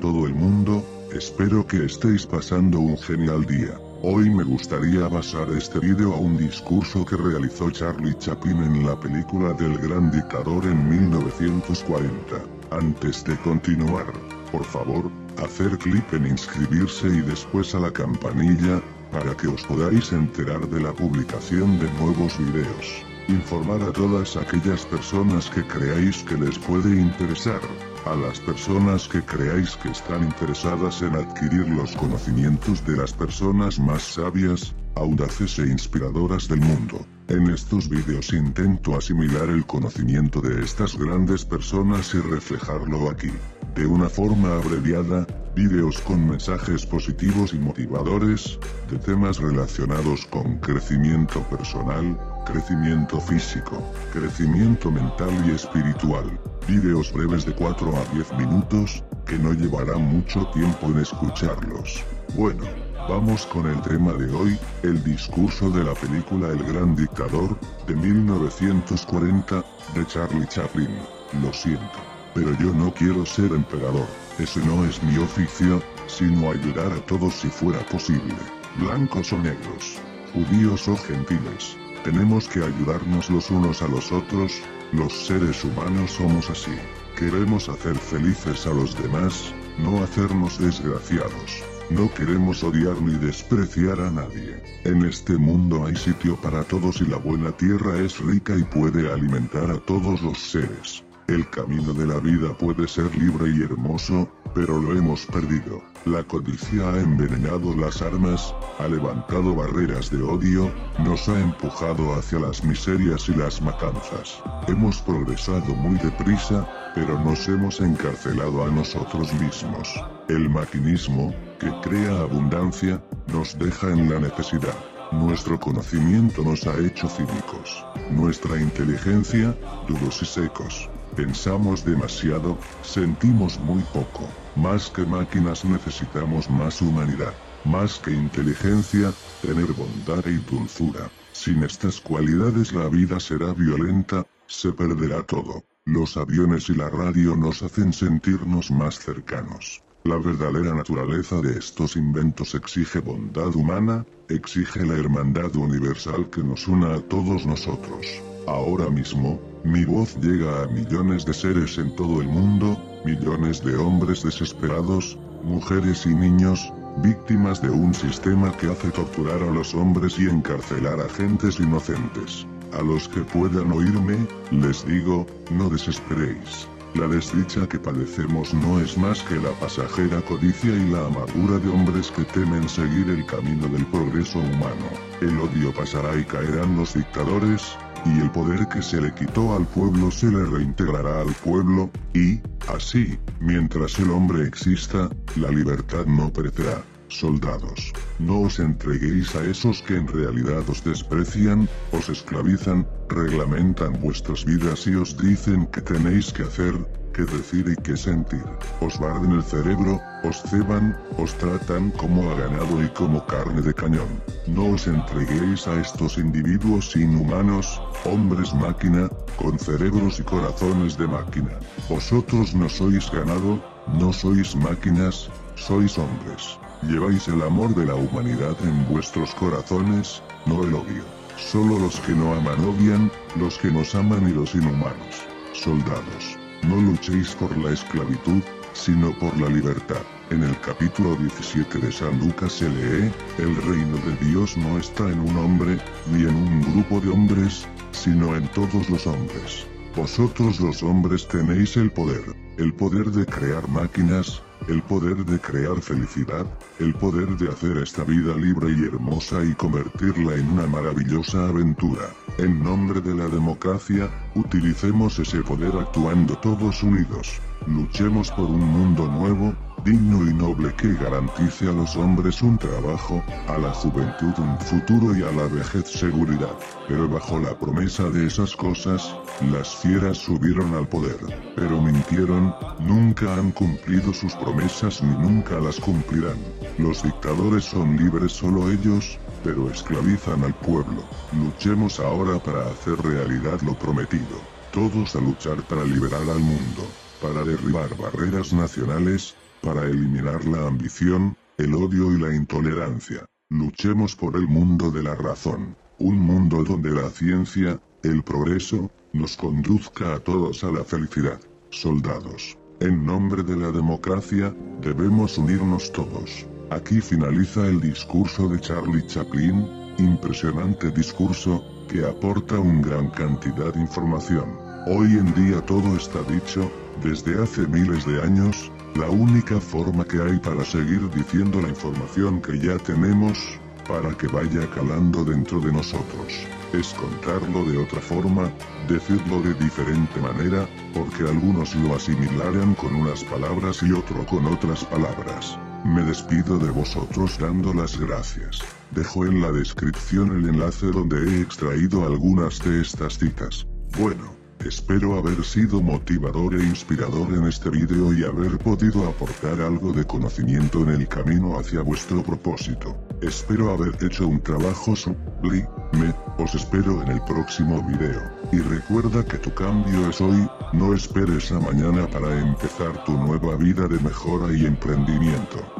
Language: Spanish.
todo el mundo, espero que estéis pasando un genial día. Hoy me gustaría basar este video a un discurso que realizó Charlie Chaplin en la película del gran dictador en 1940. Antes de continuar, por favor, hacer clic en inscribirse y después a la campanilla, para que os podáis enterar de la publicación de nuevos videos. Informar a todas aquellas personas que creáis que les puede interesar a las personas que creáis que están interesadas en adquirir los conocimientos de las personas más sabias, audaces e inspiradoras del mundo. En estos vídeos intento asimilar el conocimiento de estas grandes personas y reflejarlo aquí. De una forma abreviada, vídeos con mensajes positivos y motivadores, de temas relacionados con crecimiento personal, crecimiento físico, crecimiento mental y espiritual. Vídeos breves de 4 a 10 minutos, que no llevarán mucho tiempo en escucharlos. Bueno, vamos con el tema de hoy, el discurso de la película El Gran Dictador, de 1940, de Charlie Chaplin. Lo siento, pero yo no quiero ser emperador, ese no es mi oficio, sino ayudar a todos si fuera posible, blancos o negros, judíos o gentiles. Tenemos que ayudarnos los unos a los otros, los seres humanos somos así. Queremos hacer felices a los demás, no hacernos desgraciados. No queremos odiar ni despreciar a nadie. En este mundo hay sitio para todos y la buena tierra es rica y puede alimentar a todos los seres. El camino de la vida puede ser libre y hermoso, pero lo hemos perdido. La codicia ha envenenado las armas, ha levantado barreras de odio, nos ha empujado hacia las miserias y las matanzas. Hemos progresado muy deprisa, pero nos hemos encarcelado a nosotros mismos. El maquinismo, que crea abundancia, nos deja en la necesidad. Nuestro conocimiento nos ha hecho cínicos. Nuestra inteligencia, duros y secos. Pensamos demasiado, sentimos muy poco. Más que máquinas necesitamos más humanidad. Más que inteligencia, tener bondad y dulzura. Sin estas cualidades la vida será violenta, se perderá todo. Los aviones y la radio nos hacen sentirnos más cercanos. La verdadera naturaleza de estos inventos exige bondad humana, exige la hermandad universal que nos una a todos nosotros. Ahora mismo, mi voz llega a millones de seres en todo el mundo, millones de hombres desesperados, mujeres y niños, víctimas de un sistema que hace torturar a los hombres y encarcelar a gentes inocentes. A los que puedan oírme, les digo, no desesperéis. La desdicha que padecemos no es más que la pasajera codicia y la amargura de hombres que temen seguir el camino del progreso humano. El odio pasará y caerán los dictadores, y el poder que se le quitó al pueblo se le reintegrará al pueblo, y, así, mientras el hombre exista, la libertad no perecerá. Soldados, no os entreguéis a esos que en realidad os desprecian, os esclavizan, reglamentan vuestras vidas y os dicen que tenéis que hacer, que decir y que sentir. Os barden el cerebro, os ceban, os tratan como a ganado y como carne de cañón. No os entreguéis a estos individuos inhumanos, hombres máquina, con cerebros y corazones de máquina. Vosotros no sois ganado, no sois máquinas, sois hombres. Lleváis el amor de la humanidad en vuestros corazones, no el odio. Solo los que no aman odian, los que nos aman y los inhumanos. Soldados. No luchéis por la esclavitud, sino por la libertad. En el capítulo 17 de San Lucas se lee, el reino de Dios no está en un hombre, ni en un grupo de hombres, sino en todos los hombres. Vosotros los hombres tenéis el poder, el poder de crear máquinas, el poder de crear felicidad, el poder de hacer esta vida libre y hermosa y convertirla en una maravillosa aventura. En nombre de la democracia, utilicemos ese poder actuando todos unidos. Luchemos por un mundo nuevo, digno y noble que garantice a los hombres un trabajo, a la juventud un futuro y a la vejez seguridad. Pero bajo la promesa de esas cosas, las fieras subieron al poder, pero mintieron, nunca han cumplido sus promesas ni nunca las cumplirán. Los dictadores son libres solo ellos, pero esclavizan al pueblo. Luchemos ahora para hacer realidad lo prometido. Todos a luchar para liberar al mundo, para derribar barreras nacionales, para eliminar la ambición, el odio y la intolerancia. Luchemos por el mundo de la razón, un mundo donde la ciencia, el progreso, nos conduzca a todos a la felicidad. Soldados, en nombre de la democracia, debemos unirnos todos. Aquí finaliza el discurso de Charlie Chaplin, impresionante discurso, que aporta una gran cantidad de información. Hoy en día todo está dicho, desde hace miles de años, la única forma que hay para seguir diciendo la información que ya tenemos, para que vaya calando dentro de nosotros, es contarlo de otra forma, decirlo de diferente manera, porque algunos lo asimilarán con unas palabras y otro con otras palabras. Me despido de vosotros dando las gracias. Dejo en la descripción el enlace donde he extraído algunas de estas citas. Bueno. Espero haber sido motivador e inspirador en este vídeo y haber podido aportar algo de conocimiento en el camino hacia vuestro propósito. Espero haber hecho un trabajo sublime, os espero en el próximo vídeo. Y recuerda que tu cambio es hoy, no esperes a mañana para empezar tu nueva vida de mejora y emprendimiento.